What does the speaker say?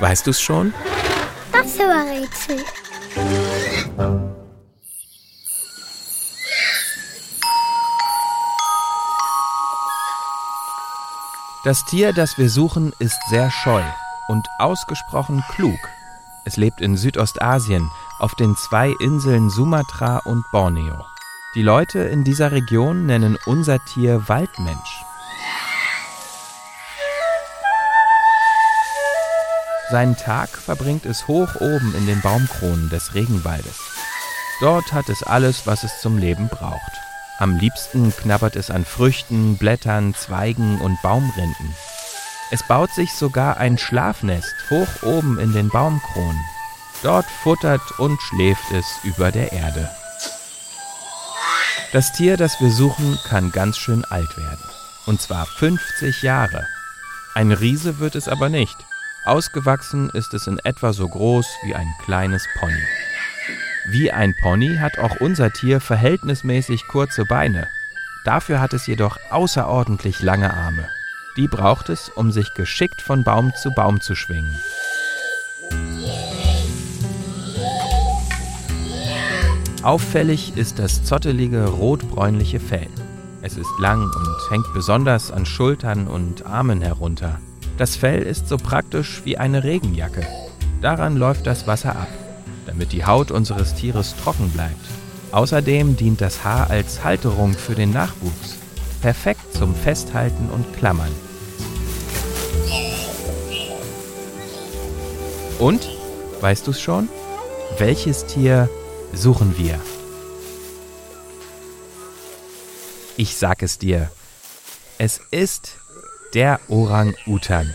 Weißt du's schon? Das Rätsel. Das Tier, das wir suchen, ist sehr scheu und ausgesprochen klug. Es lebt in Südostasien, auf den zwei Inseln Sumatra und Borneo. Die Leute in dieser Region nennen unser Tier Waldmensch. Seinen Tag verbringt es hoch oben in den Baumkronen des Regenwaldes. Dort hat es alles, was es zum Leben braucht. Am liebsten knabbert es an Früchten, Blättern, Zweigen und Baumrinden. Es baut sich sogar ein Schlafnest hoch oben in den Baumkronen. Dort futtert und schläft es über der Erde. Das Tier, das wir suchen, kann ganz schön alt werden. Und zwar 50 Jahre. Ein Riese wird es aber nicht. Ausgewachsen ist es in etwa so groß wie ein kleines Pony. Wie ein Pony hat auch unser Tier verhältnismäßig kurze Beine. Dafür hat es jedoch außerordentlich lange Arme. Die braucht es, um sich geschickt von Baum zu Baum zu schwingen. Auffällig ist das zottelige rotbräunliche Fell. Es ist lang und hängt besonders an Schultern und Armen herunter. Das Fell ist so praktisch wie eine Regenjacke. Daran läuft das Wasser ab damit die Haut unseres Tieres trocken bleibt. Außerdem dient das Haar als Halterung für den Nachwuchs. Perfekt zum Festhalten und Klammern. Und, weißt du es schon? Welches Tier suchen wir? Ich sag es dir. Es ist der Orang-Utan.